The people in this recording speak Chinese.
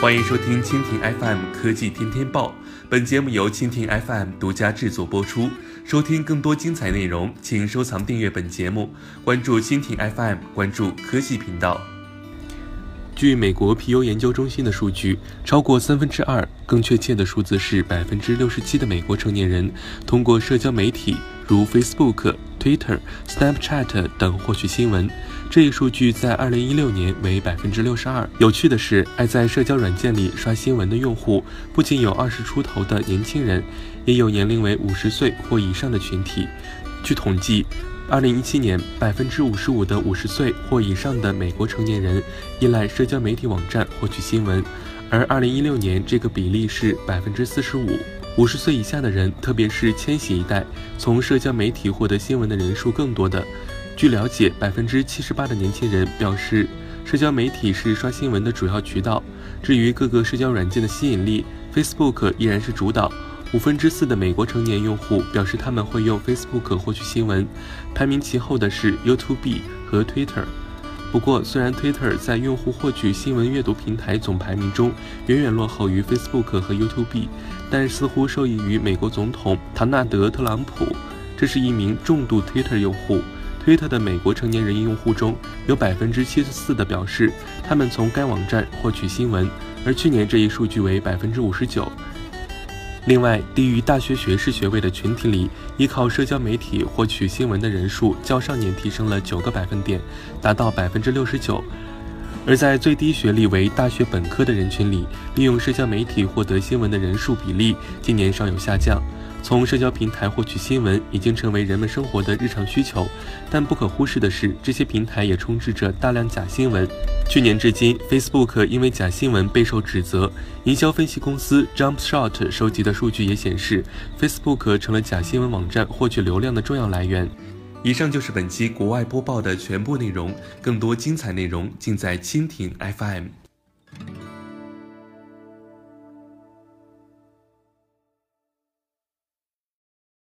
欢迎收听蜻蜓 FM 科技天天报，本节目由蜻蜓 FM 独家制作播出。收听更多精彩内容，请收藏订阅本节目，关注蜻蜓 FM，关注科技频道。据美国皮尤研究中心的数据，超过三分之二，更确切的数字是百分之六十七的美国成年人通过社交媒体如 Facebook。Twitter、Snapchat 等获取新闻，这一数据在2016年为百分之六十二。有趣的是，爱在社交软件里刷新闻的用户不仅有二十出头的年轻人，也有年龄为五十岁或以上的群体。据统计，2017年百分之五十五的五十岁或以上的美国成年人依赖社交媒体网站获取新闻，而2016年这个比例是百分之四十五。五十岁以下的人，特别是千禧一代，从社交媒体获得新闻的人数更多的。据了解，百分之七十八的年轻人表示，社交媒体是刷新闻的主要渠道。至于各个社交软件的吸引力，Facebook 依然是主导。五分之四的美国成年用户表示他们会用 Facebook 获取新闻，排名其后的是 YouTube 和 Twitter。不过，虽然 Twitter 在用户获取新闻阅读平台总排名中远远落后于 Facebook 和 YouTube，但似乎受益于美国总统唐纳德·特朗普。这是一名重度 Twitter 用户。Twitter 的美国成年人用户中有百分之七十四的表示他们从该网站获取新闻，而去年这一数据为百分之五十九。另外，低于大学学士学位的群体里，依靠社交媒体获取新闻的人数较上年提升了九个百分点，达到百分之六十九；而在最低学历为大学本科的人群里，利用社交媒体获得新闻的人数比例今年稍有下降。从社交平台获取新闻已经成为人们生活的日常需求，但不可忽视的是，这些平台也充斥着大量假新闻。去年至今，Facebook 因为假新闻备受指责。营销分析公司 JumpShot 收集的数据也显示，Facebook 成了假新闻网站获取流量的重要来源。以上就是本期国外播报的全部内容，更多精彩内容尽在蜻蜓 FM。